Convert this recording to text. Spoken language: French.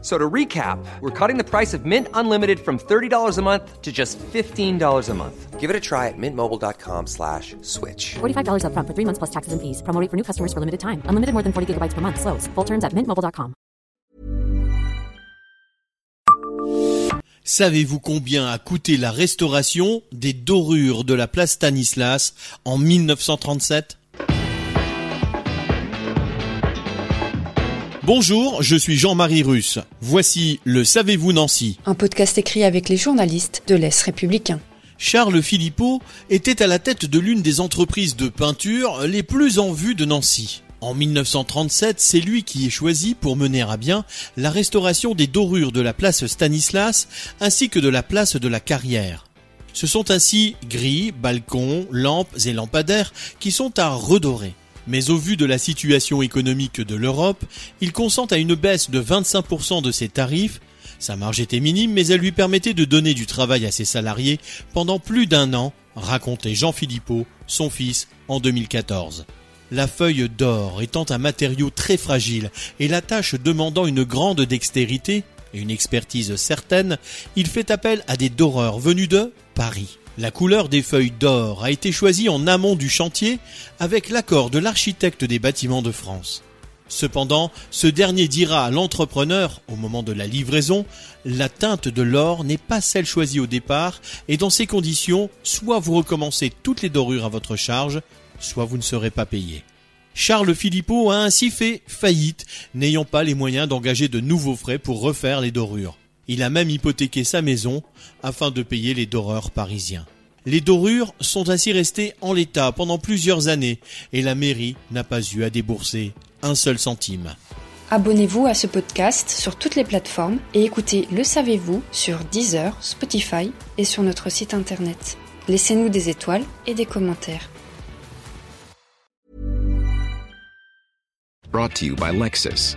So to recap, we're cutting the price of Mint Unlimited from $30 a month to just $15 a month. Give it a try at mintmobile.com slash switch. $45 upfront for three months plus taxes and fees. Promo rate for new customers for limited time. Unlimited more than 40 gigabytes per month. Slows. Full terms at mintmobile.com. Savez-vous combien a coûté la restauration des dorures de la place Stanislas en 1937 Bonjour, je suis Jean-Marie Russe. Voici le Savez-vous Nancy Un podcast écrit avec les journalistes de l'Est républicain. Charles Philippot était à la tête de l'une des entreprises de peinture les plus en vue de Nancy. En 1937, c'est lui qui est choisi pour mener à bien la restauration des dorures de la place Stanislas ainsi que de la place de la Carrière. Ce sont ainsi grilles, balcons, lampes et lampadaires qui sont à redorer. Mais au vu de la situation économique de l'Europe, il consent à une baisse de 25% de ses tarifs. Sa marge était minime, mais elle lui permettait de donner du travail à ses salariés pendant plus d'un an, racontait Jean Philippot, son fils, en 2014. La feuille d'or étant un matériau très fragile et la tâche demandant une grande dextérité et une expertise certaine, il fait appel à des doreurs venus de Paris. La couleur des feuilles d'or a été choisie en amont du chantier avec l'accord de l'architecte des bâtiments de France. Cependant, ce dernier dira à l'entrepreneur, au moment de la livraison, la teinte de l'or n'est pas celle choisie au départ, et dans ces conditions, soit vous recommencez toutes les dorures à votre charge, soit vous ne serez pas payé. Charles Philippot a ainsi fait faillite, n'ayant pas les moyens d'engager de nouveaux frais pour refaire les dorures. Il a même hypothéqué sa maison afin de payer les doreurs parisiens. Les dorures sont ainsi restées en l'état pendant plusieurs années et la mairie n'a pas eu à débourser un seul centime. Abonnez-vous à ce podcast sur toutes les plateformes et écoutez Le Savez-vous sur Deezer, Spotify et sur notre site internet. Laissez-nous des étoiles et des commentaires. Brought to you by Lexus.